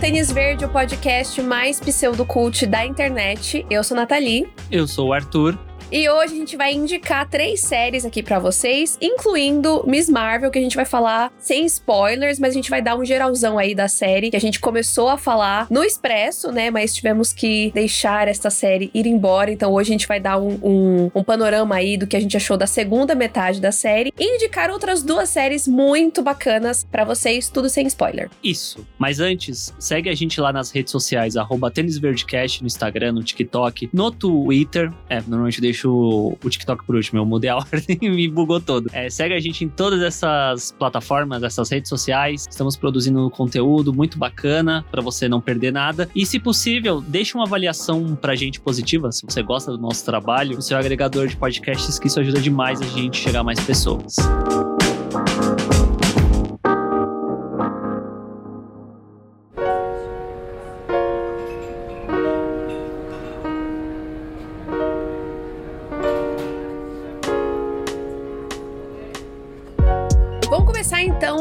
Tênis Verde, o podcast mais pseudo-cult da internet. Eu sou Nathalie. Eu sou o Arthur. E hoje a gente vai indicar três séries aqui para vocês, incluindo Miss Marvel, que a gente vai falar sem spoilers, mas a gente vai dar um geralzão aí da série que a gente começou a falar no Expresso, né? Mas tivemos que deixar esta série ir embora. Então hoje a gente vai dar um, um, um panorama aí do que a gente achou da segunda metade da série e indicar outras duas séries muito bacanas para vocês, tudo sem spoiler. Isso. Mas antes, segue a gente lá nas redes sociais, arroba no Instagram, no TikTok, no Twitter. É, normalmente deixo deixo o TikTok por último. Eu mudei a ordem e me bugou todo. É, segue a gente em todas essas plataformas, essas redes sociais. Estamos produzindo conteúdo muito bacana para você não perder nada. E, se possível, deixe uma avaliação pra gente positiva, se você gosta do nosso trabalho, no seu agregador de podcasts, que isso ajuda demais a gente chegar a mais pessoas.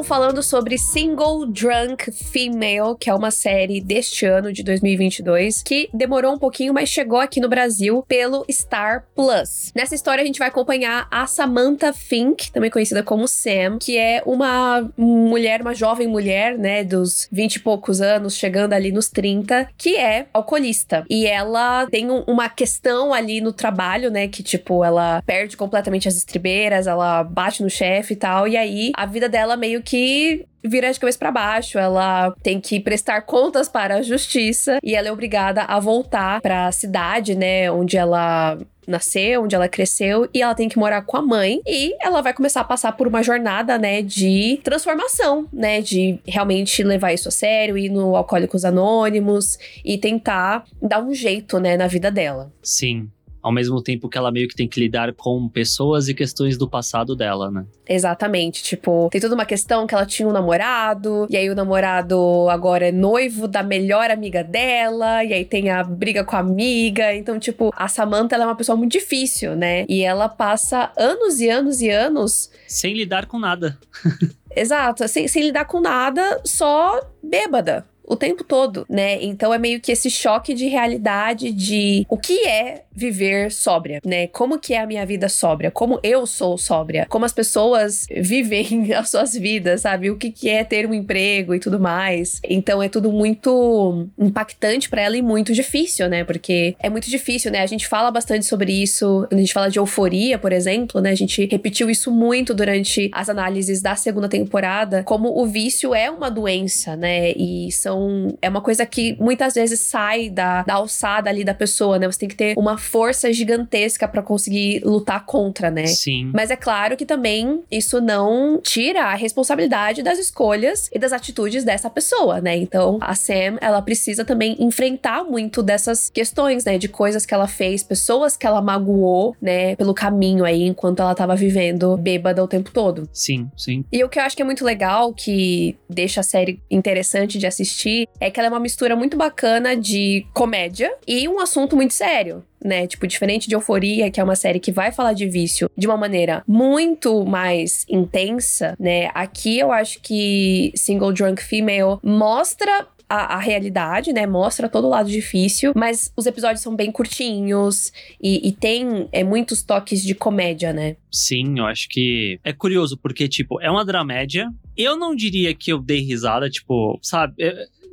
Falando sobre Single Drunk Female, que é uma série deste ano de 2022, que demorou um pouquinho, mas chegou aqui no Brasil pelo Star Plus. Nessa história a gente vai acompanhar a Samantha Fink, também conhecida como Sam, que é uma mulher, uma jovem mulher, né, dos 20 e poucos anos, chegando ali nos 30, que é alcoolista. E ela tem um, uma questão ali no trabalho, né, que tipo, ela perde completamente as estribeiras, ela bate no chefe e tal, e aí a vida dela meio que que vira de cabeça para baixo, ela tem que prestar contas para a justiça e ela é obrigada a voltar para a cidade, né, onde ela nasceu, onde ela cresceu, e ela tem que morar com a mãe, e ela vai começar a passar por uma jornada, né, de transformação, né, de realmente levar isso a sério, ir no Alcoólicos Anônimos e tentar dar um jeito, né, na vida dela. Sim ao mesmo tempo que ela meio que tem que lidar com pessoas e questões do passado dela, né? Exatamente. Tipo, tem toda uma questão que ela tinha um namorado, e aí o namorado agora é noivo da melhor amiga dela, e aí tem a briga com a amiga. Então, tipo, a Samantha ela é uma pessoa muito difícil, né? E ela passa anos e anos e anos. Sem lidar com nada. Exato, sem, sem lidar com nada, só bêbada o tempo todo, né? Então é meio que esse choque de realidade de o que é viver sóbria, né? Como que é a minha vida sóbria? Como eu sou sóbria? Como as pessoas vivem as suas vidas, sabe? O que que é ter um emprego e tudo mais. Então é tudo muito impactante para ela e muito difícil, né? Porque é muito difícil, né? A gente fala bastante sobre isso, a gente fala de euforia, por exemplo, né? A gente repetiu isso muito durante as análises da segunda temporada, como o vício é uma doença, né? E são então, é uma coisa que muitas vezes sai da, da alçada ali da pessoa, né? Você tem que ter uma força gigantesca para conseguir lutar contra, né? Sim. Mas é claro que também isso não tira a responsabilidade das escolhas e das atitudes dessa pessoa, né? Então, a Sam, ela precisa também enfrentar muito dessas questões, né? De coisas que ela fez, pessoas que ela magoou, né? Pelo caminho aí, enquanto ela tava vivendo bêbada o tempo todo. Sim, sim. E o que eu acho que é muito legal, que deixa a série interessante de assistir, assistir é que ela é uma mistura muito bacana de comédia e um assunto muito sério. Né? Tipo, diferente de Euforia, que é uma série que vai falar de vício de uma maneira muito mais intensa, né? Aqui eu acho que Single Drunk Female mostra a, a, realidade, né? Mostra todo o lado difícil, mas os episódios são bem curtinhos e, e tem é, muitos toques de comédia, né? Sim, eu acho que é curioso, porque, tipo, é uma dramédia. Eu não diria que eu dei risada, tipo, sabe?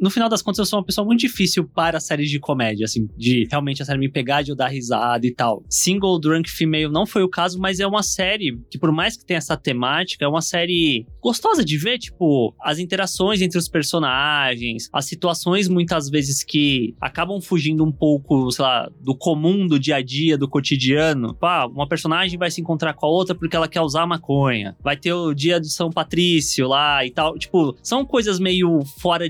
No final das contas, eu sou uma pessoa muito difícil para séries de comédia, assim, de realmente a série me pegar, de eu dar risada e tal. Single Drunk Female não foi o caso, mas é uma série que, por mais que tenha essa temática, é uma série gostosa de ver, tipo, as interações entre os personagens, as situações muitas vezes que acabam fugindo um pouco, sei lá, do comum do dia a dia, do cotidiano. Pá, uma personagem vai se encontrar com a outra porque ela quer usar maconha. Vai ter o dia de São Patrício lá e tal. Tipo, são coisas meio fora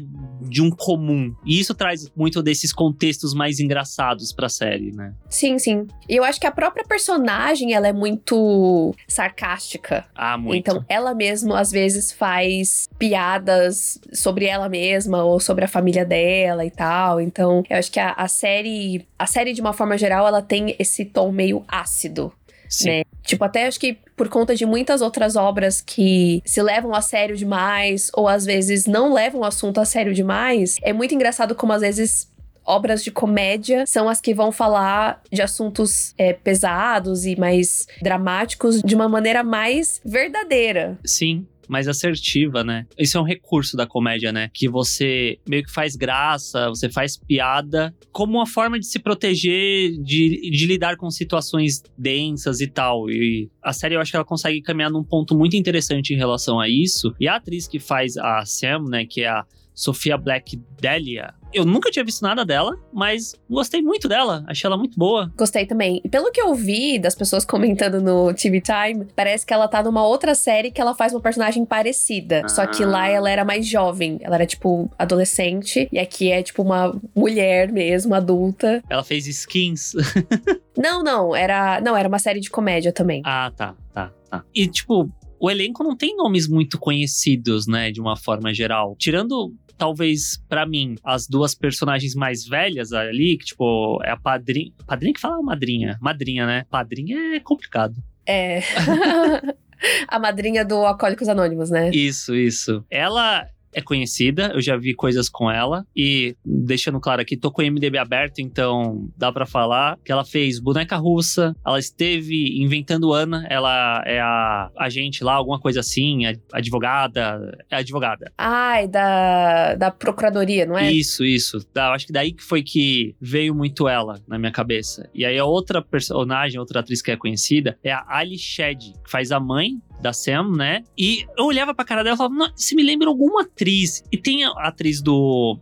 de um comum. E isso traz muito desses contextos mais engraçados pra série, né? Sim, sim. E eu acho que a própria personagem, ela é muito sarcástica. Ah, muito. Então, ela mesma, às vezes, faz piadas sobre ela mesma ou sobre a família dela e tal. Então, eu acho que a, a série, a série, de uma forma geral, ela tem esse tom meio ácido Sim. né? Tipo, até acho que por conta de muitas outras obras que se levam a sério demais, ou às vezes não levam o assunto a sério demais, é muito engraçado como às vezes obras de comédia são as que vão falar de assuntos é, pesados e mais dramáticos de uma maneira mais verdadeira. Sim, mais assertiva, né? Isso é um recurso da comédia, né? Que você meio que faz graça, você faz piada, como uma forma de se proteger, de, de lidar com situações densas e tal. E a série eu acho que ela consegue caminhar num ponto muito interessante em relação a isso. E a atriz que faz a Sam, né? Que é a Sofia Black Delia. Eu nunca tinha visto nada dela, mas gostei muito dela. Achei ela muito boa. Gostei também. E pelo que eu vi das pessoas comentando no TV Time, parece que ela tá numa outra série que ela faz uma personagem parecida. Ah. Só que lá ela era mais jovem. Ela era, tipo, adolescente. E aqui é, tipo, uma mulher mesmo, adulta. Ela fez skins. não, não. Era. Não, era uma série de comédia também. Ah, tá, tá, tá. E, tipo, o elenco não tem nomes muito conhecidos, né, de uma forma geral. Tirando talvez para mim as duas personagens mais velhas ali, que tipo é a padrinha, padrinha que fala madrinha, madrinha, né? Padrinha é complicado. É. a madrinha do Alcoólicos Anônimos, né? Isso, isso. Ela é conhecida, eu já vi coisas com ela. E, deixando claro aqui, tô com o MDB aberto, então dá para falar que ela fez Boneca Russa, ela esteve inventando Ana, ela é a agente lá, alguma coisa assim, advogada, é advogada. Ai, da, da procuradoria, não é? Isso, isso. Da, acho que daí que foi que veio muito ela na minha cabeça. E aí a outra personagem, outra atriz que é conhecida, é a Ali Shed, que faz a mãe da Sam, né? E eu olhava pra cara dela e falava, se me lembra alguma atriz. E tem a atriz do.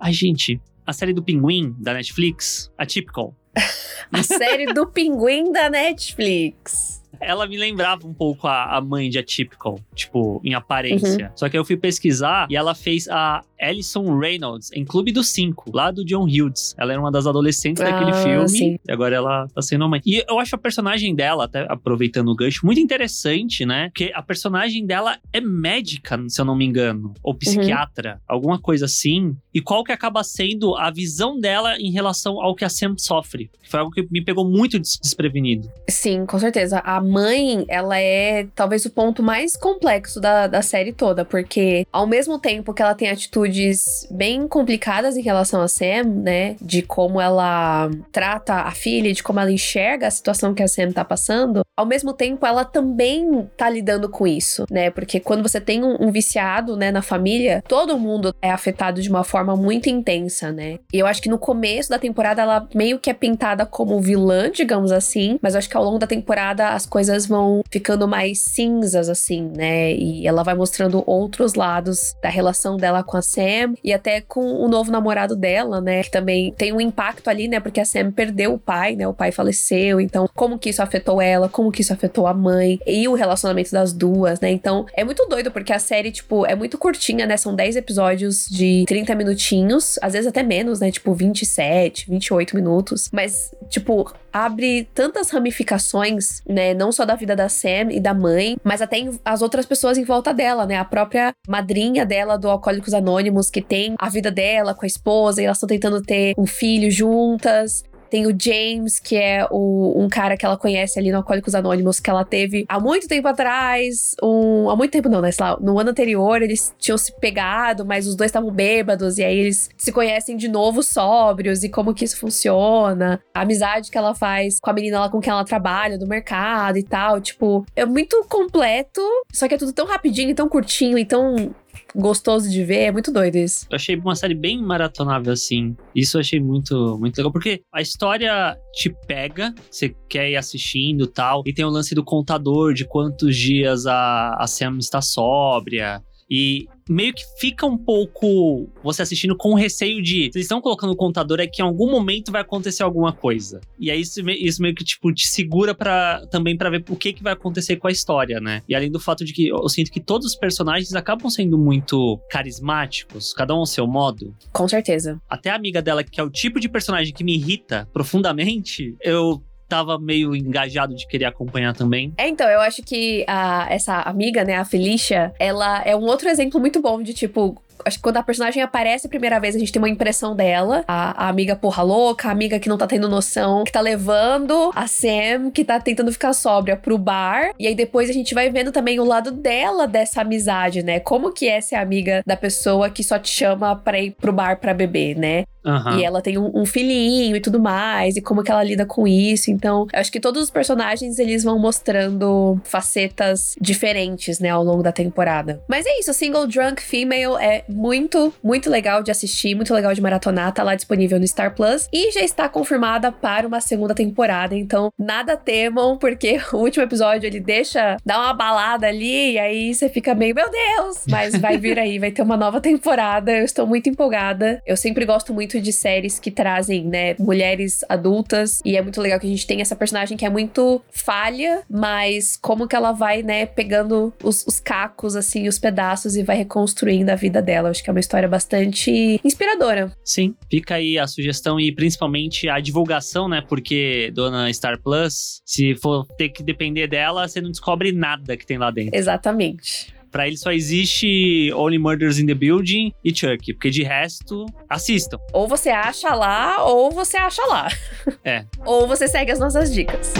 Ai, gente, a série do Pinguim da Netflix, a Typical. a série do Pinguim da Netflix ela me lembrava um pouco a, a mãe de Atypical, tipo, em aparência. Uhum. Só que eu fui pesquisar e ela fez a Alison Reynolds em Clube dos Cinco, lá do John Hughes. Ela era uma das adolescentes ah, daquele filme. Sim. E agora ela tá sendo mãe. E eu acho a personagem dela, até aproveitando o gancho, muito interessante, né? Porque a personagem dela é médica, se eu não me engano. Ou psiquiatra, uhum. alguma coisa assim. E qual que acaba sendo a visão dela em relação ao que a Sam sofre. Foi algo que me pegou muito desprevenido. Sim, com certeza. A mãe, ela é talvez o ponto mais complexo da, da série toda, porque ao mesmo tempo que ela tem atitudes bem complicadas em relação a Sam, né, de como ela trata a filha, de como ela enxerga a situação que a Sam tá passando, ao mesmo tempo ela também tá lidando com isso, né, porque quando você tem um, um viciado, né, na família, todo mundo é afetado de uma forma muito intensa, né. E eu acho que no começo da temporada ela meio que é pintada como vilã, digamos assim, mas eu acho que ao longo da temporada as coisas vão ficando mais cinzas, assim, né? E ela vai mostrando outros lados da relação dela com a Sam e até com o novo namorado dela, né? Que também tem um impacto ali, né? Porque a Sam perdeu o pai, né? O pai faleceu, então como que isso afetou ela, como que isso afetou a mãe e o relacionamento das duas, né? Então é muito doido porque a série, tipo, é muito curtinha, né? São 10 episódios de 30 minutinhos, às vezes até menos, né? Tipo 27, 28 minutos, mas, tipo, abre tantas ramificações, né? Não só da vida da Sam e da mãe, mas até as outras pessoas em volta dela, né? A própria madrinha dela do Alcoólicos Anônimos, que tem a vida dela com a esposa e elas estão tentando ter um filho juntas. Tem o James, que é o, um cara que ela conhece ali no Alcoólicos Anônimos, que ela teve há muito tempo atrás. Um, há muito tempo não, né? Sei lá, no ano anterior eles tinham se pegado, mas os dois estavam bêbados, e aí eles se conhecem de novo sóbrios, e como que isso funciona. A amizade que ela faz com a menina lá com quem ela trabalha, do mercado e tal. Tipo, é muito completo, só que é tudo tão rapidinho, e tão curtinho e tão gostoso de ver. É muito doido isso. Eu achei uma série bem maratonável, assim. Isso eu achei muito, muito legal. Porque a história te pega, você quer ir assistindo tal. E tem o lance do contador, de quantos dias a, a Sam está sóbria. E meio que fica um pouco você assistindo com receio de. Vocês estão colocando o contador é que em algum momento vai acontecer alguma coisa. E aí isso, isso meio que, tipo, te segura para também para ver o que, que vai acontecer com a história, né? E além do fato de que eu sinto que todos os personagens acabam sendo muito carismáticos, cada um ao seu modo. Com certeza. Até a amiga dela, que é o tipo de personagem que me irrita profundamente, eu tava meio engajado de querer acompanhar também. É, então, eu acho que a, essa amiga, né, a Felicia, ela é um outro exemplo muito bom de tipo acho que quando a personagem aparece a primeira vez, a gente tem uma impressão dela. A, a amiga porra louca, a amiga que não tá tendo noção, que tá levando a Sam, que tá tentando ficar sóbria, pro bar. E aí depois a gente vai vendo também o lado dela dessa amizade, né? Como que é ser amiga da pessoa que só te chama pra ir pro bar pra beber, né? Aham. E ela tem um, um filhinho e tudo mais, e como que ela lida com isso. Então, eu acho que todos os personagens eles vão mostrando facetas diferentes, né, ao longo da temporada. Mas é isso, Single Drunk Female é muito, muito legal de assistir, muito legal de maratonar, tá lá disponível no Star Plus e já está confirmada para uma segunda temporada. Então, nada temam, porque o último episódio ele deixa dar uma balada ali e aí você fica meio, meu Deus! Mas vai vir aí, vai ter uma nova temporada. Eu estou muito empolgada. Eu sempre gosto muito de séries que trazem, né, mulheres adultas e é muito legal que a gente tem essa personagem que é muito falha, mas como que ela vai, né, pegando os, os cacos, assim, os pedaços e vai reconstruindo a vida dela. Acho que é uma história bastante inspiradora. Sim, fica aí a sugestão e principalmente a divulgação, né? Porque, dona Star Plus, se for ter que depender dela, você não descobre nada que tem lá dentro. Exatamente. Pra ele só existe Only Murders in the Building e Chuck, porque de resto, assistam. Ou você acha lá, ou você acha lá. É. ou você segue as nossas dicas.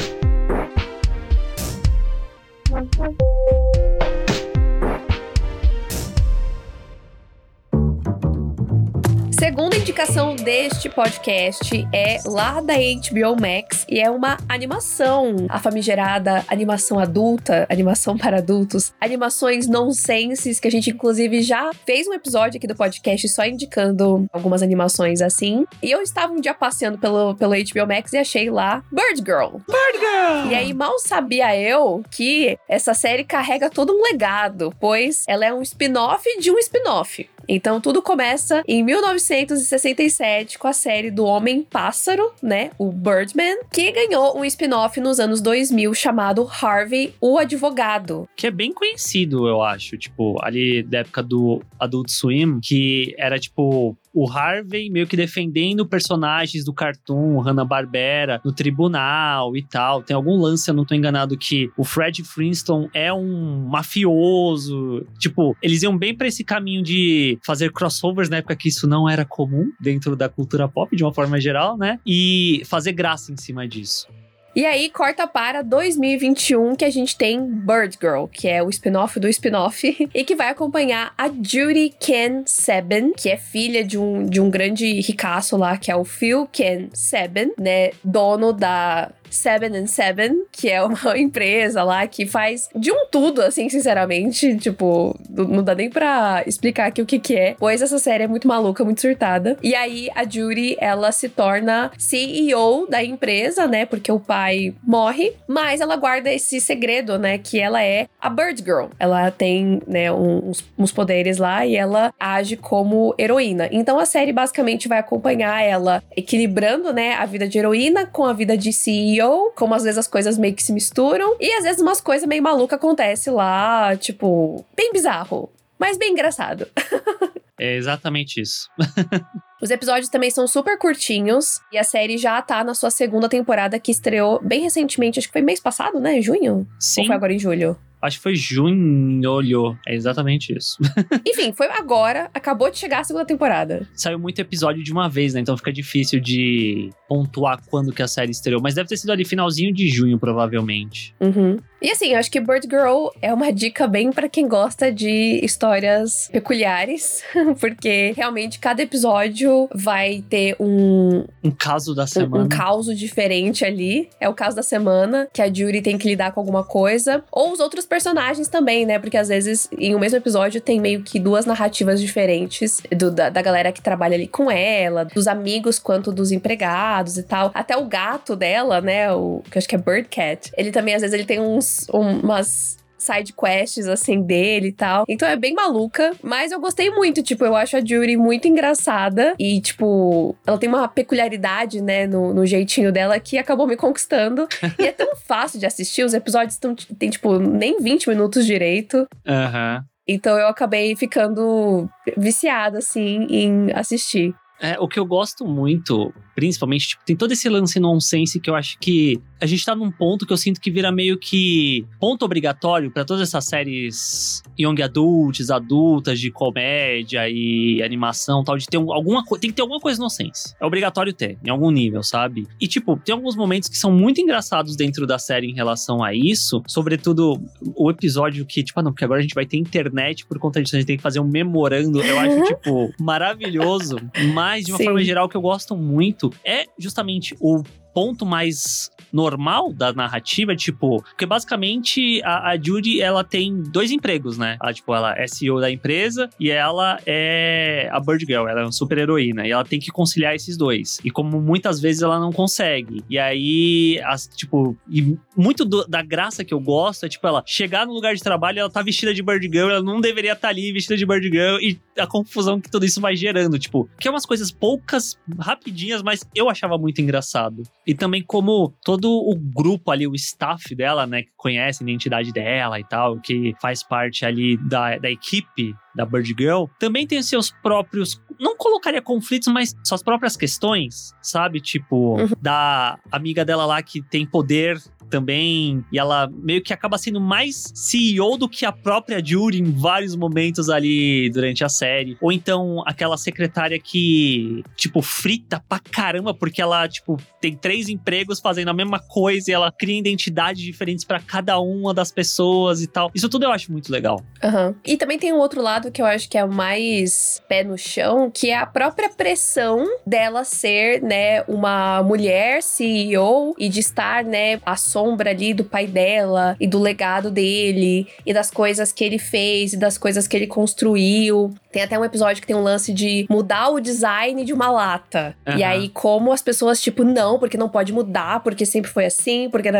Segunda indicação deste podcast é lá da HBO Max e é uma animação, a famigerada animação adulta, animação para adultos, animações nonsenses que a gente inclusive já fez um episódio aqui do podcast só indicando algumas animações assim. E eu estava um dia passeando pelo, pelo HBO Max e achei lá Bird Girl. Bird Girl! E aí mal sabia eu que essa série carrega todo um legado, pois ela é um spin-off de um spin-off. Então tudo começa em 1967 com a série do Homem Pássaro, né, o Birdman, que ganhou um spin-off nos anos 2000 chamado Harvey o Advogado. Que é bem conhecido, eu acho. Tipo, ali da época do Adult Swim, que era tipo o Harvey meio que defendendo personagens do cartoon, Hanna-Barbera, no tribunal e tal. Tem algum lance, eu não tô enganado, que o Fred Flintstone é um mafioso. Tipo, eles iam bem pra esse caminho de fazer crossovers na época que isso não era comum dentro da cultura pop, de uma forma geral, né? E fazer graça em cima disso. E aí corta para 2021 que a gente tem Bird Girl, que é o spin-off do spin-off e que vai acompanhar a Judy Ken Seben, que é filha de um, de um grande ricaço lá, que é o Phil Ken Seben, né, dono da Seven and Seven, que é uma empresa lá que faz de um tudo, assim, sinceramente. Tipo, não dá nem pra explicar aqui o que que é. Pois essa série é muito maluca, muito surtada. E aí a Judy, ela se torna CEO da empresa, né? Porque o pai morre, mas ela guarda esse segredo, né? Que ela é a Bird Girl. Ela tem, né, uns, uns poderes lá e ela age como heroína. Então a série basicamente vai acompanhar ela equilibrando, né, a vida de heroína com a vida de CEO como às vezes as coisas meio que se misturam. E às vezes umas coisas meio malucas acontecem lá, tipo, bem bizarro, mas bem engraçado. É exatamente isso. Os episódios também são super curtinhos e a série já tá na sua segunda temporada que estreou bem recentemente, acho que foi mês passado, né? Junho? Sim. Ou foi agora em julho? Acho que foi junho. É exatamente isso. Enfim, foi agora, acabou de chegar a segunda temporada. Saiu muito episódio de uma vez, né? Então fica difícil de pontuar quando que a série estreou. Mas deve ter sido ali finalzinho de junho, provavelmente. Uhum. E assim, eu acho que Bird Girl é uma dica bem para quem gosta de histórias peculiares, porque realmente cada episódio vai ter um, Um caso da um, semana. um caos diferente ali. É o caso da semana, que a Judy tem que lidar com alguma coisa. Ou os outros personagens também, né? Porque às vezes em um mesmo episódio tem meio que duas narrativas diferentes do- da, da galera que trabalha ali com ela, dos amigos quanto dos empregados e tal. Até o gato dela, né? O que eu acho que é Birdcat. Ele também, às vezes, ele tem uns um- umas side quests, assim, dele e tal. Então é bem maluca, mas eu gostei muito, tipo, eu acho a Judy muito engraçada e, tipo, ela tem uma peculiaridade, né, no, no jeitinho dela que acabou me conquistando. e é tão fácil de assistir, os episódios tão, tem, tipo, nem 20 minutos direito. Aham. Então eu acabei ficando viciada, assim, em assistir. É, o que eu gosto muito, principalmente, tipo, tem todo esse lance nonsense que eu acho que a gente tá num ponto que eu sinto que vira meio que ponto obrigatório para todas essas séries young adults, adultas, de comédia e animação tal, de ter um, alguma coisa. Tem que ter alguma coisa nonsense. É obrigatório ter, em algum nível, sabe? E, tipo, tem alguns momentos que são muito engraçados dentro da série em relação a isso. Sobretudo o episódio que, tipo, ah, não, porque agora a gente vai ter internet por conta disso, a gente tem que fazer um memorando. Eu acho, tipo, maravilhoso. Mas, de uma Sim. forma geral, o que eu gosto muito é justamente o ponto mais normal da narrativa, tipo, porque basicamente a, a Judy, ela tem dois empregos, né? Ela, tipo, ela é CEO da empresa e ela é a Bird Girl, ela é uma super heroína e ela tem que conciliar esses dois. E como muitas vezes ela não consegue. E aí, as, tipo, e muito do, da graça que eu gosto é, tipo, ela chegar no lugar de trabalho ela tá vestida de Bird Girl, ela não deveria estar tá ali vestida de Bird Girl e a confusão que tudo isso vai gerando, tipo, que é umas coisas poucas, rapidinhas, mas eu achava muito engraçado. E também como todo o grupo ali, o staff dela, né, que conhece a identidade dela e tal, que faz parte ali da, da equipe da Bird Girl, também tem seus próprios. Não colocaria conflitos, mas suas próprias questões, sabe? Tipo, uhum. da amiga dela lá que tem poder também. E ela meio que acaba sendo mais CEO do que a própria Judy em vários momentos ali durante a série. Ou então aquela secretária que, tipo, frita pra caramba, porque ela, tipo, tem três empregos fazendo a mesma coisa e ela cria identidades diferentes para cada uma das pessoas e tal. Isso tudo eu acho muito legal. Uhum. E também tem um outro lado que eu acho que é mais pé no chão, que é a própria pressão dela ser, né, uma mulher CEO e de estar, né, a sombra ali do pai dela e do legado dele e das coisas que ele fez e das coisas que ele construiu. Tem até um episódio que tem um lance de mudar o design de uma lata. Uhum. E aí, como as pessoas, tipo, não, porque não pode mudar, porque sempre foi assim, porque.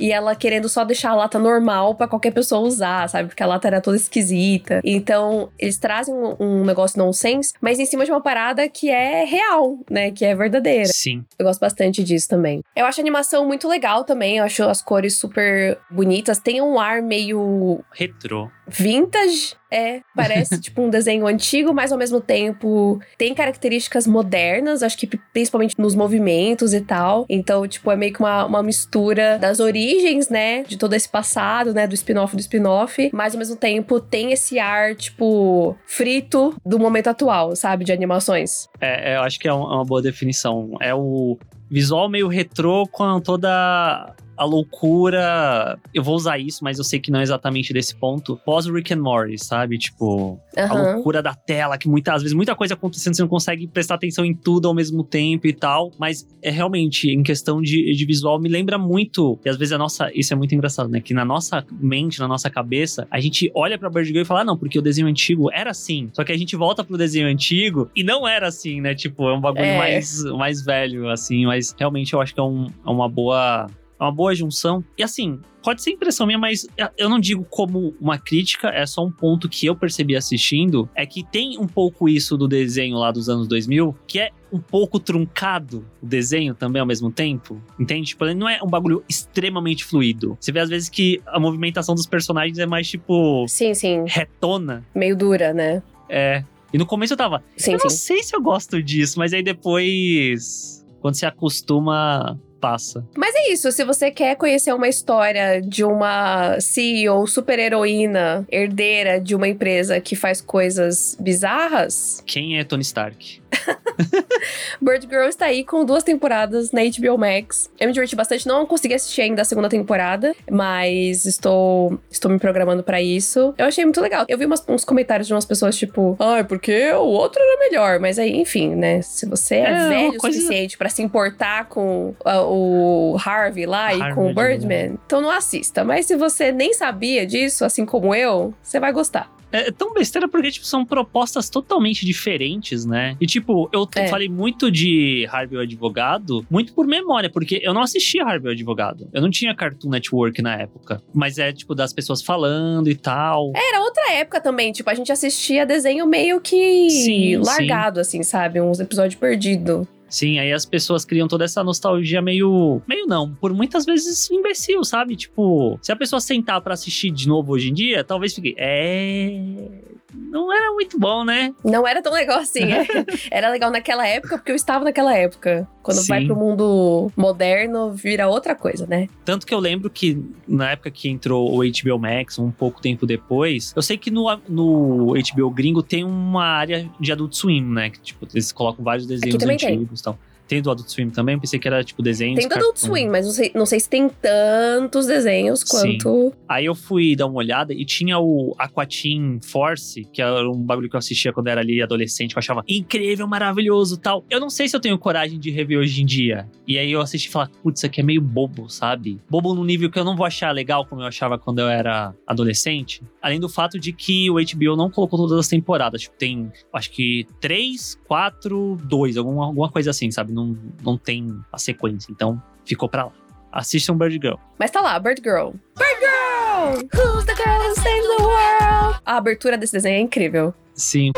E ela querendo só deixar a lata normal para qualquer pessoa usar, sabe? Porque a lata era toda esquisita. Então, eles trazem um, um negócio nonsense, mas em cima de uma parada que é real, né? Que é verdadeira. Sim. Eu gosto bastante disso também. Eu acho a animação muito legal também. Eu acho as cores super bonitas. Tem um ar meio. Retrô. Vintage. É, parece tipo um desenho antigo, mas ao mesmo tempo tem características modernas, acho que principalmente nos movimentos e tal. Então, tipo, é meio que uma, uma mistura das origens, né, de todo esse passado, né, do spin-off do spin-off, mas ao mesmo tempo tem esse ar, tipo, frito do momento atual, sabe, de animações. É, eu acho que é uma boa definição. É o visual meio retrô com toda a loucura. Eu vou usar isso, mas eu sei que não é exatamente desse ponto. Pós Rick and Morty, sabe? Tipo, uhum. a loucura da tela, que muitas vezes, muita coisa acontecendo, você não consegue prestar atenção em tudo ao mesmo tempo e tal. Mas é realmente, em questão de, de visual, me lembra muito. E às vezes a nossa. Isso é muito engraçado, né? Que na nossa mente, na nossa cabeça, a gente olha pra Bird Girl e fala: ah, não, porque o desenho antigo era assim. Só que a gente volta pro desenho antigo e não era assim, né? Tipo, é um bagulho é. mais, mais velho, assim. Mas realmente eu acho que é, um, é uma boa é uma boa junção. E assim, pode ser impressão minha, mas eu não digo como uma crítica, é só um ponto que eu percebi assistindo, é que tem um pouco isso do desenho lá dos anos 2000, que é um pouco truncado o desenho também ao mesmo tempo, entende? Tipo, ele não é um bagulho extremamente fluido. Você vê às vezes que a movimentação dos personagens é mais tipo... Sim, sim. Retona. Meio dura, né? É. E no começo eu tava... Sim, eu sim. não sei se eu gosto disso, mas aí depois... Quando se acostuma, passa. Mas é isso, se você quer conhecer uma história de uma CEO super heroína, herdeira de uma empresa que faz coisas bizarras. Quem é Tony Stark? Bird Girl está aí com duas temporadas na HBO Max. Eu me diverti bastante, não consegui assistir ainda a segunda temporada, mas estou, estou me programando para isso. Eu achei muito legal. Eu vi umas, uns comentários de umas pessoas tipo, ah, porque o outro era melhor. Mas aí, enfim, né? Se você é, é velho o suficiente para se importar com uh, o Harvey lá Harvey, e com o Birdman, né? então não assista. Mas se você nem sabia disso, assim como eu, você vai gostar. É, é tão besteira porque, tipo, são propostas totalmente diferentes, né? E, tipo, eu é. falei muito de Harvey o Advogado, muito por memória, porque eu não assistia Harvey o Advogado. Eu não tinha Cartoon Network na época. Mas é, tipo, das pessoas falando e tal. Era outra época também, tipo, a gente assistia desenho meio que sim, largado, sim. assim, sabe? Uns episódios perdidos. Sim, aí as pessoas criam toda essa nostalgia meio. meio não, por muitas vezes imbecil, sabe? Tipo, se a pessoa sentar para assistir de novo hoje em dia, talvez fique. É. não era muito bom, né? Não era tão legal assim. é. Era legal naquela época, porque eu estava naquela época. Quando vai Sim. pro mundo moderno, vira outra coisa, né? Tanto que eu lembro que na época que entrou o HBO Max, um pouco tempo depois, eu sei que no, no HBO gringo tem uma área de Adult Swim, né? Que, tipo, eles colocam vários desenhos antigos e tal. Tem do Adult Swim também? Pensei que era, tipo, desenhos. Tem do Adult cartoon. Swim, mas não sei, não sei se tem tantos desenhos quanto. Aí eu fui dar uma olhada e tinha o Aquatim Force, que era um bagulho que eu assistia quando era ali adolescente, que eu achava incrível, maravilhoso tal. Eu não sei se eu tenho coragem de rever hoje em dia. E aí eu assisti e falei, putz, isso aqui é meio bobo, sabe? Bobo num nível que eu não vou achar legal como eu achava quando eu era adolescente. Além do fato de que o HBO não colocou todas as temporadas. Tipo, tem, acho que três, quatro, dois, alguma, alguma coisa assim, sabe? Não, não tem a sequência. Então, ficou pra lá. Assistam Bird Girl. Mas tá lá, Bird Girl. Bird Girl! Who's the girl who saves the world? A abertura desse desenho é incrível. Sim.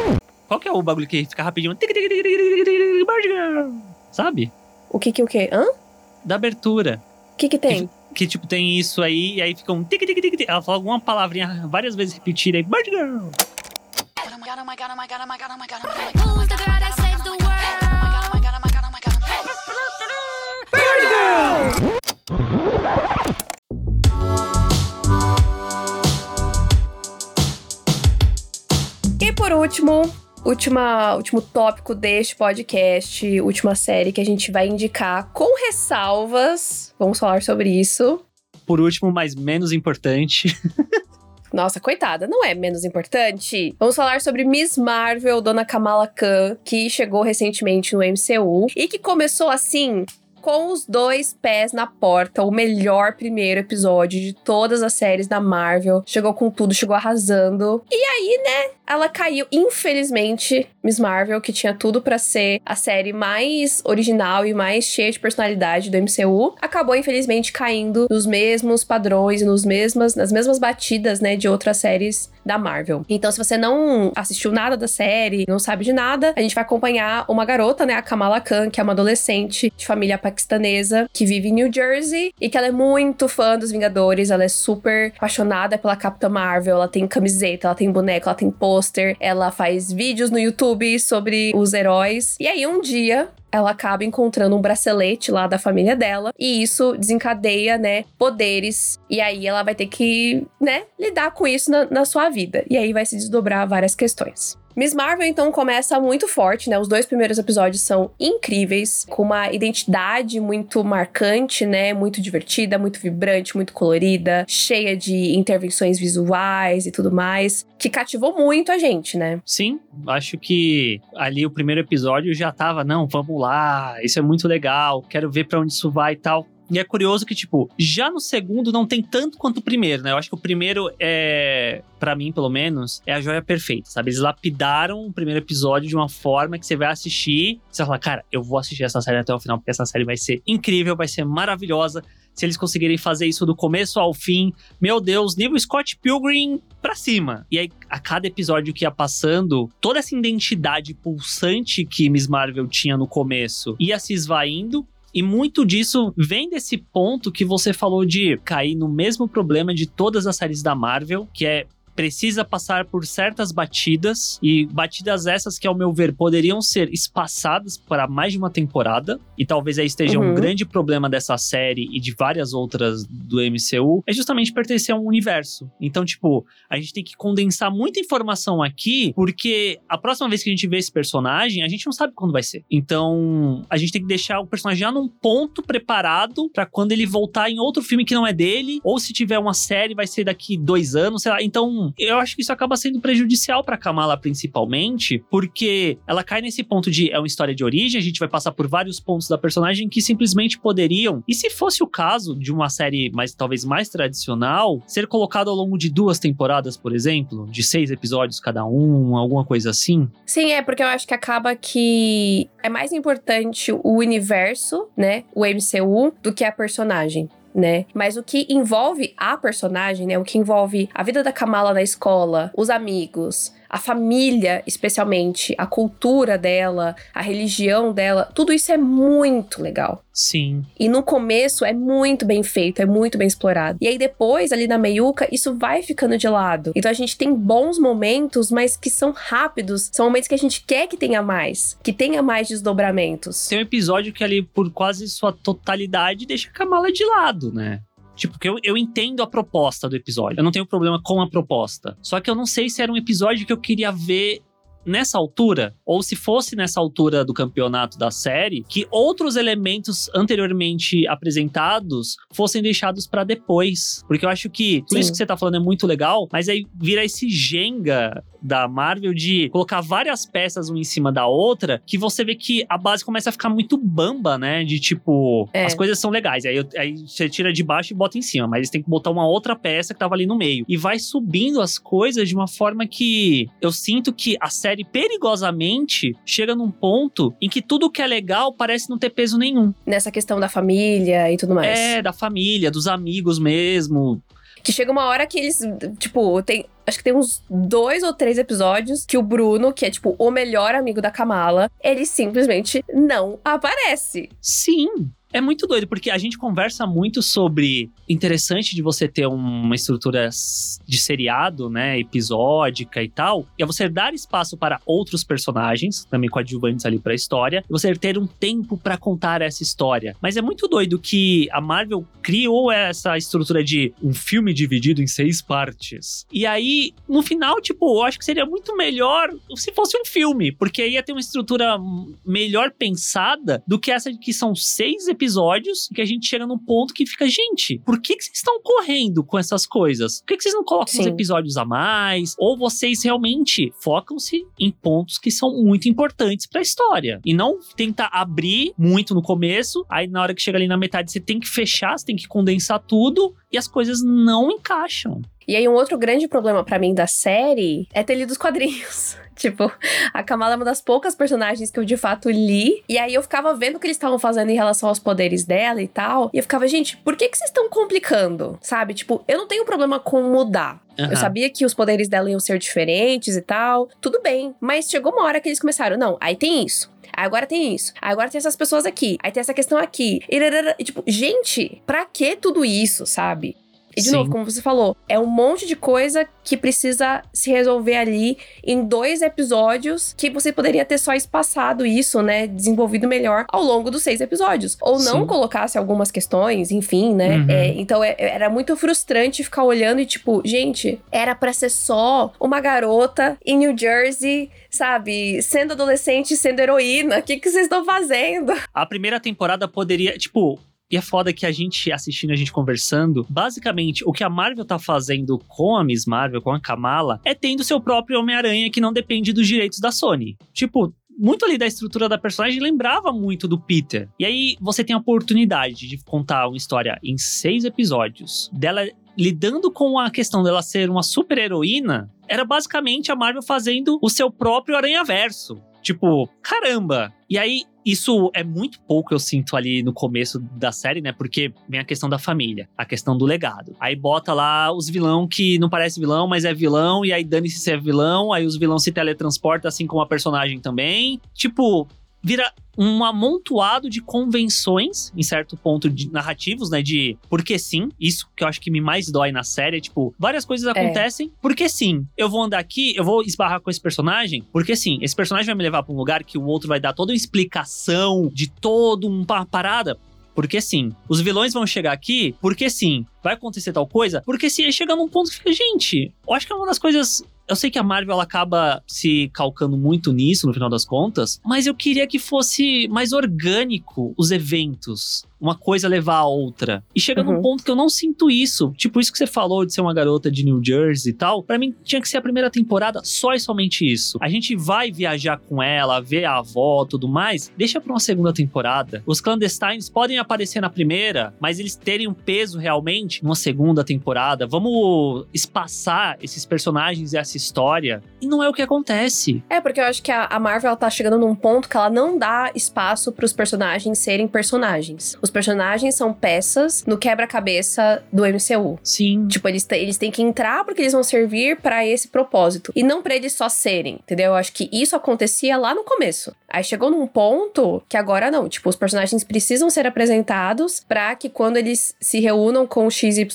Qual que é o bagulho que fica rapidinho? Bird Girl. Sabe? O que que o quê? Hã? Da abertura. O que que tem? Que, tipo, tem isso aí, e aí fica um tic, tic, tic, tic. Ela fala alguma palavrinha várias vezes repetida aí. Bird Girl. Oh my god, oh my god, oh my god, oh my god, oh my god, oh my god. Último, última, último tópico deste podcast, última série que a gente vai indicar com ressalvas. Vamos falar sobre isso. Por último, mas menos importante. Nossa, coitada, não é menos importante. Vamos falar sobre Miss Marvel, Dona Kamala Khan, que chegou recentemente no MCU e que começou assim. Com os dois pés na porta, o melhor primeiro episódio de todas as séries da Marvel. Chegou com tudo, chegou arrasando. E aí, né, ela caiu, infelizmente, Miss Marvel, que tinha tudo pra ser a série mais original e mais cheia de personalidade do MCU, acabou infelizmente caindo nos mesmos padrões nos mesmas, nas mesmas batidas, né, de outras séries da Marvel. Então, se você não assistiu nada da série, não sabe de nada, a gente vai acompanhar uma garota, né, a Kamala Khan, que é uma adolescente de família paquistanesa que vive em New Jersey e que ela é muito fã dos Vingadores, ela é super apaixonada pela Capitã Marvel, ela tem camiseta, ela tem boneco, ela tem pôster, ela faz vídeos no YouTube sobre os heróis. E aí um dia ela acaba encontrando um bracelete lá da família dela e isso desencadeia, né, poderes. E aí ela vai ter que, né, lidar com isso na, na sua vida. E aí vai se desdobrar várias questões. Miss Marvel, então, começa muito forte, né? Os dois primeiros episódios são incríveis, com uma identidade muito marcante, né? Muito divertida, muito vibrante, muito colorida, cheia de intervenções visuais e tudo mais, que cativou muito a gente, né? Sim, acho que ali o primeiro episódio já tava, não, vamos lá, isso é muito legal, quero ver pra onde isso vai e tal. E é curioso que, tipo, já no segundo não tem tanto quanto o primeiro, né? Eu acho que o primeiro é, pra mim, pelo menos, é a joia perfeita, sabe? Eles lapidaram o primeiro episódio de uma forma que você vai assistir, você vai falar, cara, eu vou assistir essa série até o final, porque essa série vai ser incrível, vai ser maravilhosa. Se eles conseguirem fazer isso do começo ao fim, meu Deus, nível Scott Pilgrim pra cima. E aí, a cada episódio que ia passando, toda essa identidade pulsante que Miss Marvel tinha no começo ia se esvaindo. E muito disso vem desse ponto que você falou de cair no mesmo problema de todas as séries da Marvel, que é precisa passar por certas batidas e batidas essas que ao meu ver poderiam ser espaçadas para mais de uma temporada e talvez aí esteja um Uhum. grande problema dessa série e de várias outras do MCU é justamente pertencer a um universo. Então, tipo, a gente tem que condensar muita informação aqui porque a próxima vez que a gente vê esse personagem, a gente não sabe quando vai ser. Então, a gente tem que deixar o personagem já num ponto preparado para quando ele voltar em outro filme que não é dele, ou se tiver uma série, vai ser daqui dois anos, sei lá. Então, eu acho que isso acaba sendo prejudicial pra Kamala, principalmente, porque ela cai nesse ponto de é uma história de origem, a gente vai passar por vários pontos da personagem que simplesmente poderiam, e se fosse o caso de uma série mais talvez mais tradicional, ser colocado ao longo de duas temporadas, por exemplo, de seis episódios cada um, alguma coisa assim. Sim, é porque eu acho que acaba que é mais importante o universo, né, o MCU, do que a personagem. Né? Mas o que envolve a personagem, né? O que envolve a vida da Kamala na escola, os amigos, a família, especialmente, a cultura dela, a religião dela, tudo isso é muito legal. Sim. E no começo é muito bem feito, é muito bem explorado. E aí depois, ali na meiuca, isso vai ficando de lado. Então a gente tem bons momentos, mas que são rápidos. São momentos que a gente quer que tenha mais, que tenha mais desdobramentos. Tem um episódio que ali, por quase sua totalidade, deixa a Kamala de lado, né? Tipo, porque eu, eu entendo a proposta do episódio. Eu não tenho problema com a proposta. Só que eu não sei se era um episódio que eu queria ver nessa altura, ou se fosse nessa altura do campeonato da série, que outros elementos anteriormente apresentados fossem deixados para depois. Porque eu acho que tudo isso que você tá falando é muito legal, mas aí vira esse Jenga da Marvel de colocar várias peças uma em cima da outra, que você vê que a base começa a ficar muito bamba, né? De tipo, É. as coisas são legais, aí, aí você tira de baixo e bota em cima, mas tem que botar uma outra peça que tava ali no meio. E vai subindo as coisas de uma forma que eu sinto que a série perigosamente chega num ponto em que tudo que é legal parece não ter peso nenhum. Nessa questão da família e tudo mais. É, da família, dos amigos mesmo. Que chega uma hora que eles, tipo, tem. Acho que tem uns dois ou três episódios que o Bruno, que é, tipo, o melhor amigo da Kamala, ele simplesmente não aparece. Sim. É muito doido, porque a gente conversa muito sobre interessante de você ter uma estrutura de seriado, né, episódica e tal, e é você dar espaço para outros personagens, também coadjuvantes ali pra história, e você ter um tempo pra contar essa história. Mas é muito doido que a Marvel criou essa estrutura de um filme dividido em seis partes. E aí, no final, tipo, eu acho que seria muito melhor se fosse um filme, porque ia ter uma estrutura melhor pensada do que essa de que são seis episódios que a gente chega num ponto que fica, gente, por que, que vocês estão correndo com essas coisas? Por que, que vocês não colocam uns Sim. episódios a mais? Ou vocês realmente focam-se em pontos que são muito importantes pra história e não tentar abrir muito no começo, aí na hora que chega ali na metade você tem que fechar, você tem que condensar tudo e as coisas não encaixam. E aí, um outro grande problema pra mim da série é ter lido os quadrinhos. tipo, a Kamala é uma das poucas personagens que eu de fato li. E aí eu ficava vendo o que eles estavam fazendo em relação aos poderes dela e tal. E eu ficava, gente, por que, que vocês estão complicando? Sabe? Tipo, eu não tenho problema com mudar. Aham. Eu sabia que os poderes dela iam ser diferentes e tal. Tudo bem. Mas chegou uma hora que eles começaram, não, aí tem isso. Aí Agora tem isso. Aí Agora tem essas pessoas aqui. Aí tem essa questão aqui. E, tipo, gente, pra que tudo isso, sabe? E de Sim. novo, como você falou, é um monte de coisa que precisa se resolver ali em dois episódios que você poderia ter só espaçado isso, né? Desenvolvido melhor ao longo dos seis episódios. Ou não Sim. colocasse algumas questões, enfim, né? Uhum. É, então é- era muito frustrante ficar olhando e tipo, gente, era pra ser só uma garota em New Jersey, sabe? Sendo adolescente, sendo heroína. O que, que vocês estão fazendo? A primeira temporada poderia, tipo. E é foda que a gente assistindo, a gente conversando, basicamente o que a Marvel tá fazendo com a Miss Marvel, com a Kamala, é tendo seu próprio Homem-Aranha que não depende dos direitos da Sony. Tipo, muito ali da estrutura da personagem lembrava muito do Peter. E aí você tem a oportunidade de contar uma história em seis episódios dela lidando com a questão dela ser uma super heroína. Era basicamente a Marvel fazendo o seu próprio Aranha-Verso. Tipo, caramba! E aí, isso é muito pouco, eu sinto ali no começo da série, né? Porque vem a questão da família, a questão do legado. Aí bota lá os vilão que não parece vilão, mas é vilão, e aí dane-se se é vilão, aí os vilão se teletransportam, assim como a personagem também. Tipo, vira um amontoado de convenções, em certo ponto, de narrativos, né? De porque sim, isso que eu acho que me mais dói na série, é, tipo, várias coisas acontecem porque sim. Eu vou andar aqui, eu vou esbarrar com esse personagem, porque sim, esse personagem vai me levar pra um lugar que o outro vai dar toda uma explicação de todo uma parada. Porque sim. Os vilões vão chegar aqui, porque sim. Vai acontecer tal coisa, porque. Aí chega num ponto que fica, gente, eu acho que é uma das coisas eu sei que a Marvel ela acaba se calcando muito nisso no final das contas, mas eu queria que fosse mais orgânico os eventos. Uma coisa levar a outra. E chega num Uhum. ponto que eu não sinto isso. Tipo, isso que você falou de ser uma garota de New Jersey e tal. Pra mim, tinha que ser a primeira temporada só e somente isso. A gente vai viajar com ela, ver a avó tudo mais. Deixa pra uma segunda temporada. Os clandestines podem aparecer na primeira, mas eles terem um peso realmente numa segunda temporada, vamos espaçar esses personagens e essa história. E não é o que acontece. É, porque eu acho que a, a Marvel ela tá chegando num ponto que ela não dá espaço pros personagens serem personagens. Os personagens são peças no quebra-cabeça do MCU. Sim. Tipo, eles, eles têm que entrar porque eles vão servir pra esse propósito. E não pra eles só serem, entendeu? Eu acho que isso acontecia lá no começo. Aí chegou num ponto que agora não. Tipo, os personagens precisam ser apresentados pra que quando eles se reúnam com o XYZ,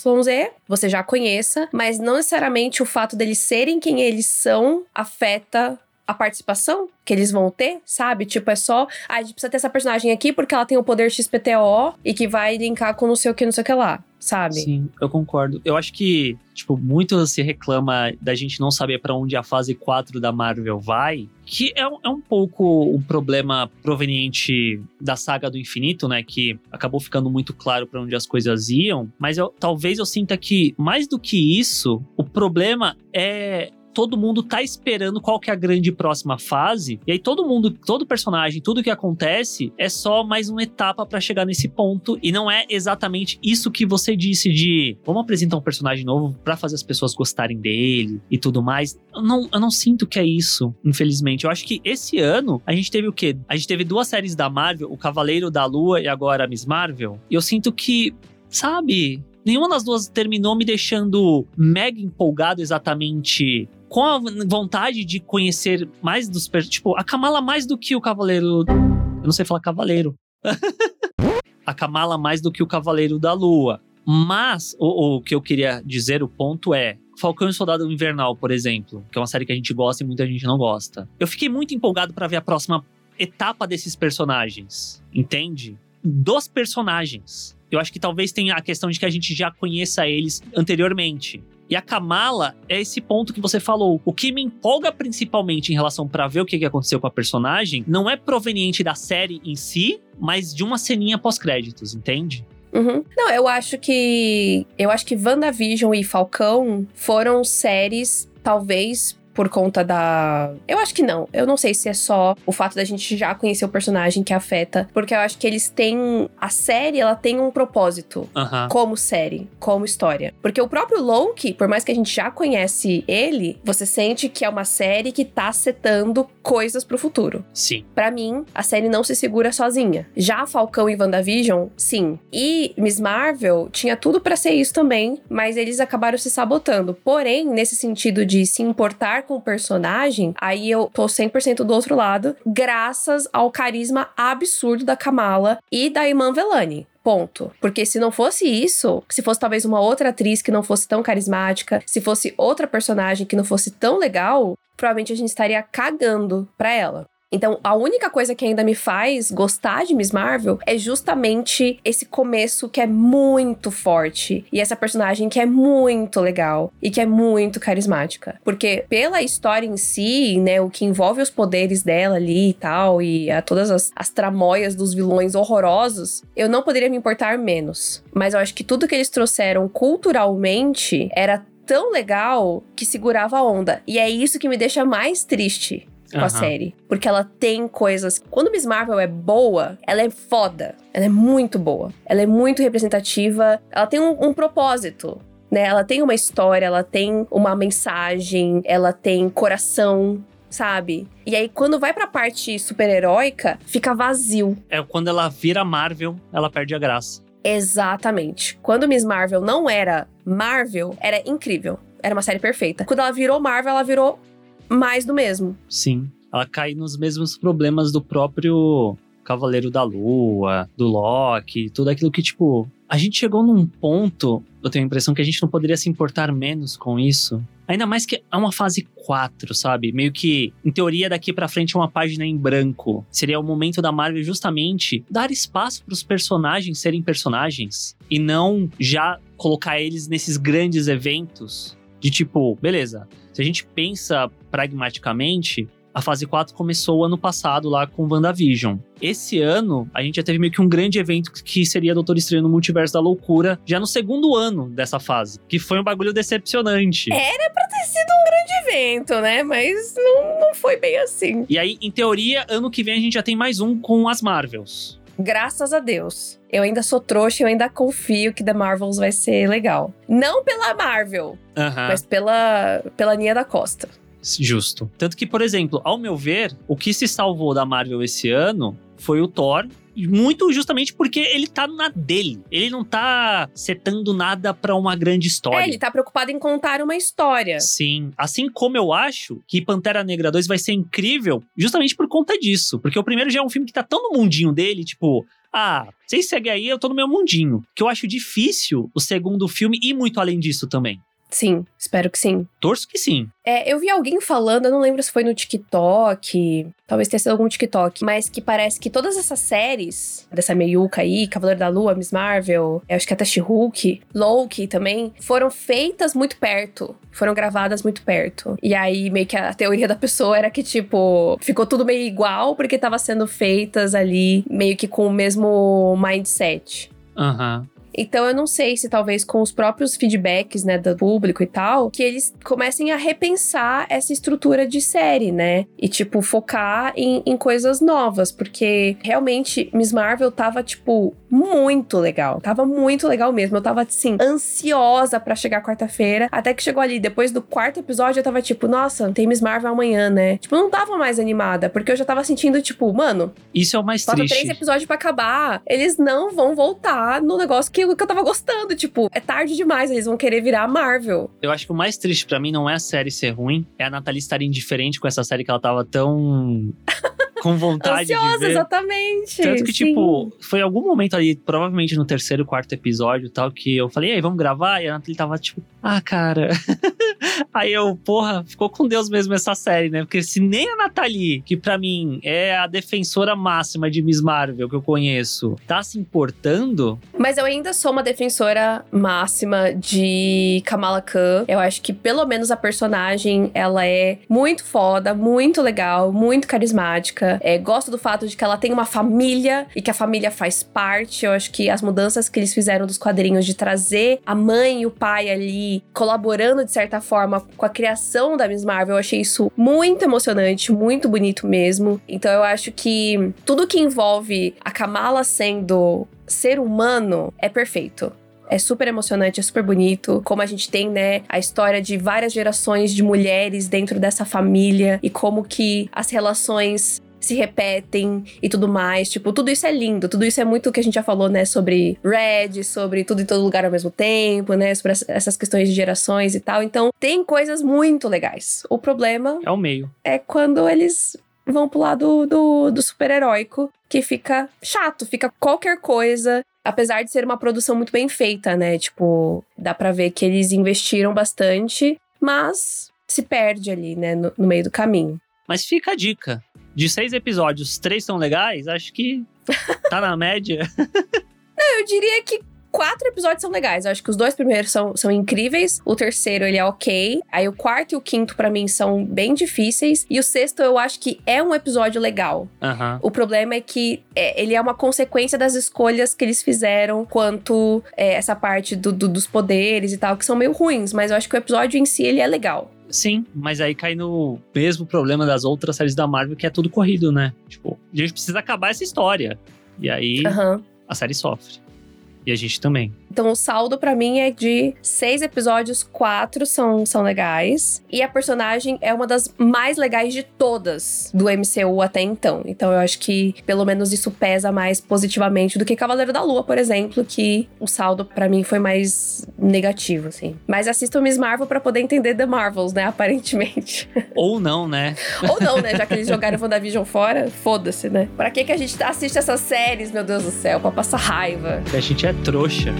você já conheça. Mas não necessariamente o fato deles serem quem eles são afeta a participação que eles vão ter, sabe? Tipo, é só. Ah, a gente precisa ter essa personagem aqui porque ela tem o poder XPTO e que vai linkar com não sei o que, não sei o que lá, sabe? Sim, eu concordo. Eu acho que, tipo, muito se reclama da gente não saber pra onde a fase 4 da Marvel vai, que é, um- é um pouco um problema proveniente da saga do infinito, né? Que acabou ficando muito claro pra onde as coisas iam. Mas eu, talvez eu sinta que, mais do que isso, o problema é. Todo mundo tá esperando qual que é a grande próxima fase. E aí todo mundo, todo personagem, tudo que acontece é só mais uma etapa pra chegar nesse ponto. E não é exatamente isso que você disse de vamos apresentar um personagem novo pra fazer as pessoas gostarem dele e tudo mais. Eu não, eu não sinto que é isso, infelizmente. Eu acho que esse ano a gente teve o quê? A gente teve duas séries da Marvel, o Cavaleiro da Lua e agora a Miss Marvel. E eu sinto que, sabe, nenhuma das duas terminou me deixando mega empolgado exatamente com a vontade de conhecer mais dos per- tipo a Kamala mais do que o Cavaleiro eu não sei falar Cavaleiro a Kamala mais do que o Cavaleiro da Lua mas o, o que eu queria dizer o ponto é Falcão e Soldado Invernal, por exemplo, que é uma série que a gente gosta e muita gente não gosta. Eu fiquei muito empolgado pra ver a próxima etapa desses personagens, entende? Dos personagens. Eu acho que talvez tenha a questão de que a gente já conheça eles anteriormente. E a Kamala é esse ponto que você falou. O que me empolga principalmente em relação pra ver o que que aconteceu com a personagem não é proveniente da série em si, mas de uma ceninha pós-créditos, entende? Uhum. Não, eu acho que. Eu acho que WandaVision e Falcão foram séries, talvez. Por conta da. Eu acho que não. Eu não sei se é só o fato da gente já conhecer o personagem que afeta. Porque eu acho que eles têm. A série, ela tem um propósito. Como série, como história. Porque o próprio Loki, por mais que a gente já conhece ele, você sente que é uma série que tá setando coisas pro futuro. Sim. Pra mim, a série não se segura sozinha. Já Falcão e WandaVision, sim. E Miss Marvel tinha tudo pra ser isso também, mas eles acabaram se sabotando. Porém, nesse sentido de se importar com o personagem, aí eu tô 100% do outro lado, graças ao carisma absurdo da Kamala e da Iman Velani. Ponto. Porque se não fosse isso, se fosse talvez uma outra atriz que não fosse tão carismática, se fosse outra personagem que não fosse tão legal, provavelmente a gente estaria cagando pra ela. Então, a única coisa que ainda me faz gostar de Miss Marvel é justamente esse começo que é muito forte. E essa personagem que é muito legal e que é muito carismática. Porque pela história em si, né, o que envolve os poderes dela ali e tal, e a, todas as, as tramóias dos vilões horrorosos, eu não poderia me importar menos. Mas eu acho que tudo que eles trouxeram culturalmente era tão legal que segurava a onda. E é isso que me deixa mais triste com a Aham. série. Porque ela tem coisas. Quando Miss Marvel é boa, ela é foda. Ela é muito boa. Ela é muito representativa. Ela tem um, um propósito. Né? Ela tem uma história, ela tem uma mensagem, ela tem coração, sabe? E aí, quando vai pra parte super-heróica, fica vazio. É quando ela vira Marvel, ela perde a graça. Exatamente. Quando Miss Marvel não era Marvel, era incrível. Era uma série perfeita. Quando ela virou Marvel, ela virou mais do mesmo. Sim. Ela cai nos mesmos problemas do próprio Cavaleiro da Lua, do Loki, tudo aquilo que, tipo. A gente chegou num ponto, eu tenho a impressão que a gente não poderia se importar menos com isso. Ainda mais que é uma fase 4, sabe? Meio que, em teoria, daqui pra frente é uma página em branco. Seria o momento da Marvel justamente dar espaço pros personagens serem personagens e não já colocar eles nesses grandes eventos de tipo, beleza, se a gente pensa pragmaticamente, a fase 4 começou ano passado lá com WandaVision. Esse ano, a gente já teve meio que um grande evento que seria Doutor Estranho no Multiverso da Loucura, já no segundo ano dessa fase, que foi um bagulho decepcionante. Era pra ter sido um grande evento, né? Mas não, não foi bem assim. E aí, em teoria, ano que vem a gente já tem mais um com as Marvels. Graças a Deus. Eu ainda sou trouxa e eu ainda confio que The Marvels vai ser legal. Não pela Marvel, Aham. mas pela, pela Nia da Costa. Justo. Tanto que, por exemplo, ao meu ver, o que se salvou da Marvel esse ano foi o Thor. Muito justamente porque ele tá na dele. Ele não tá setando nada pra uma grande história. É, ele tá preocupado em contar uma história. Sim. Assim como eu acho que Pantera Negra 2 vai ser incrível justamente por conta disso. Porque o primeiro já é um filme que tá tão no mundinho dele, tipo. Ah, vocês seguem aí, eu tô no meu mundinho. Que eu acho difícil o segundo filme ir muito além disso também. Sim, espero que sim. Torço que sim. É, eu vi alguém falando, eu não lembro se foi no TikTok, talvez tenha sido algum TikTok, mas que parece que todas essas séries, dessa meiuca aí, Cavaleiro da Lua, Miss Marvel, eu acho que até She-Hulk, Loki também, foram feitas muito perto. Foram gravadas muito perto. E aí, meio que a teoria da pessoa era que, tipo, ficou tudo meio igual porque tava sendo feitas ali, meio que com o mesmo mindset. Aham. Então eu não sei se talvez com os próprios feedbacks, né, do público e tal, que eles comecem a repensar essa estrutura de série, né? E tipo focar em, em coisas novas, porque realmente Miss Marvel tava tipo muito legal, tava muito legal mesmo. Eu tava assim ansiosa pra chegar quarta-feira, até que chegou ali depois do quarto episódio eu tava tipo, nossa, tem Miss Marvel amanhã, né? Tipo, não tava mais animada, porque eu já tava sentindo tipo, mano, Isso é o mais Faltam triste. três episódios pra acabar. Eles não vão voltar no negócio que, que eu tava gostando. Tipo, é tarde demais. Eles vão querer virar Marvel. Eu acho que o mais triste pra mim não é a série ser ruim, é a Nathalie estar indiferente com essa série que ela tava tão com vontade Ansiosa, de ver. exatamente. Tanto que, Sim. tipo, foi algum momento ali, provavelmente no terceiro, quarto episódio tal, que eu falei, e aí, vamos gravar? E a Nathalie tava tipo, ah, cara. aí eu, porra, ficou com Deus mesmo essa série, né? Porque se nem a Nathalie, que pra mim é a defensora máxima de Miss Marvel que eu conheço, tá se importando, Mas eu ainda sou uma defensora máxima de Kamala Khan. Eu acho que pelo menos a personagem, ela é muito foda, muito legal, muito carismática. É, gosto do fato de que ela tem uma família e que a família faz parte. Eu acho que as mudanças que eles fizeram dos quadrinhos de trazer a mãe e o pai ali colaborando de certa forma com a criação da Miss Marvel, eu achei isso muito emocionante, muito bonito mesmo. Então eu acho que tudo que envolve a Kamala sendo ser humano é perfeito. É super emocionante, é super bonito. Como a gente tem, né, a história de várias gerações de mulheres dentro dessa família e como que as relações se repetem e tudo mais. Tipo, tudo isso é lindo. Tudo isso é muito o que a gente já falou, né, sobre Red, sobre tudo em todo lugar ao mesmo tempo, né, sobre essa- essas questões de gerações e tal. Então, tem coisas muito legais. O problema é o meio. é quando eles vão pro lado do, do super-heróico, que fica chato, fica qualquer coisa. Apesar de ser uma produção muito bem feita, né? Tipo, dá pra ver que eles investiram bastante, mas se perde ali, né? No, no meio do caminho. Mas fica a dica. De seis episódios, três são legais, acho que tá na média. Eu diria que quatro episódios são legais. Eu acho que os dois primeiros são, são incríveis. O terceiro, ele é ok. Aí o quarto e o quinto, pra mim, são bem difíceis. E o sexto, eu acho que é um episódio legal. Aham. O problema é que é, ele é uma consequência das escolhas que eles fizeram quanto é, essa parte do- do- dos poderes e tal, que são meio ruins. Mas eu acho que o episódio em si, ele é legal. Sim, mas aí cai no mesmo problema das outras séries da Marvel, que é tudo corrido, né? Tipo, a gente precisa acabar essa história. E aí Aham. a série sofre. E a gente também. Então o saldo pra mim é de seis episódios, quatro são, são legais. E a personagem é uma das mais legais de todas do MCU até então. Então eu acho que pelo menos isso pesa mais positivamente do que Cavaleiro da Lua, por exemplo, que o saldo pra mim foi mais negativo, assim. Mas assistam Miss Marvel pra poder entender The Marvels, né? Aparentemente. Ou não, né? Ou não, né? Já que eles jogaram WandaVision fora, foda-se, né? Pra que, que a gente assiste essas séries, meu Deus do céu? Pra passar raiva. Porque a gente é trouxa.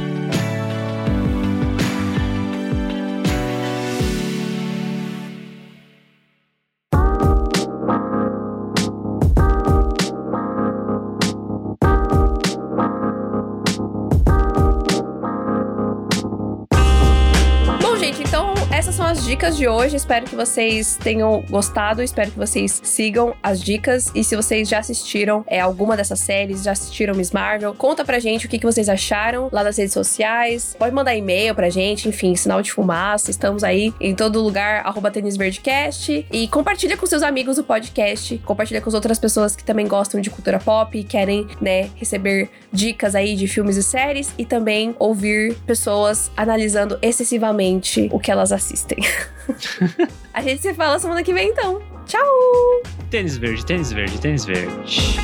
Dicas de hoje. Espero que vocês tenham gostado, espero que vocês sigam as dicas. E se vocês já assistiram é, alguma dessas séries, já assistiram Miss Marvel, conta pra gente o que, que vocês acharam lá nas redes sociais. Pode mandar e-mail pra gente, enfim, sinal de fumaça. Estamos aí em todo lugar, arroba Tênis Verdecast. E compartilha com seus amigos o podcast, compartilha com as outras pessoas que também gostam de cultura pop e querem, né, receber dicas aí de filmes e séries e também ouvir pessoas analisando excessivamente o que elas assistem. a gente se fala semana que vem, então. Tchau! Tênis verde, tênis verde, tênis verde.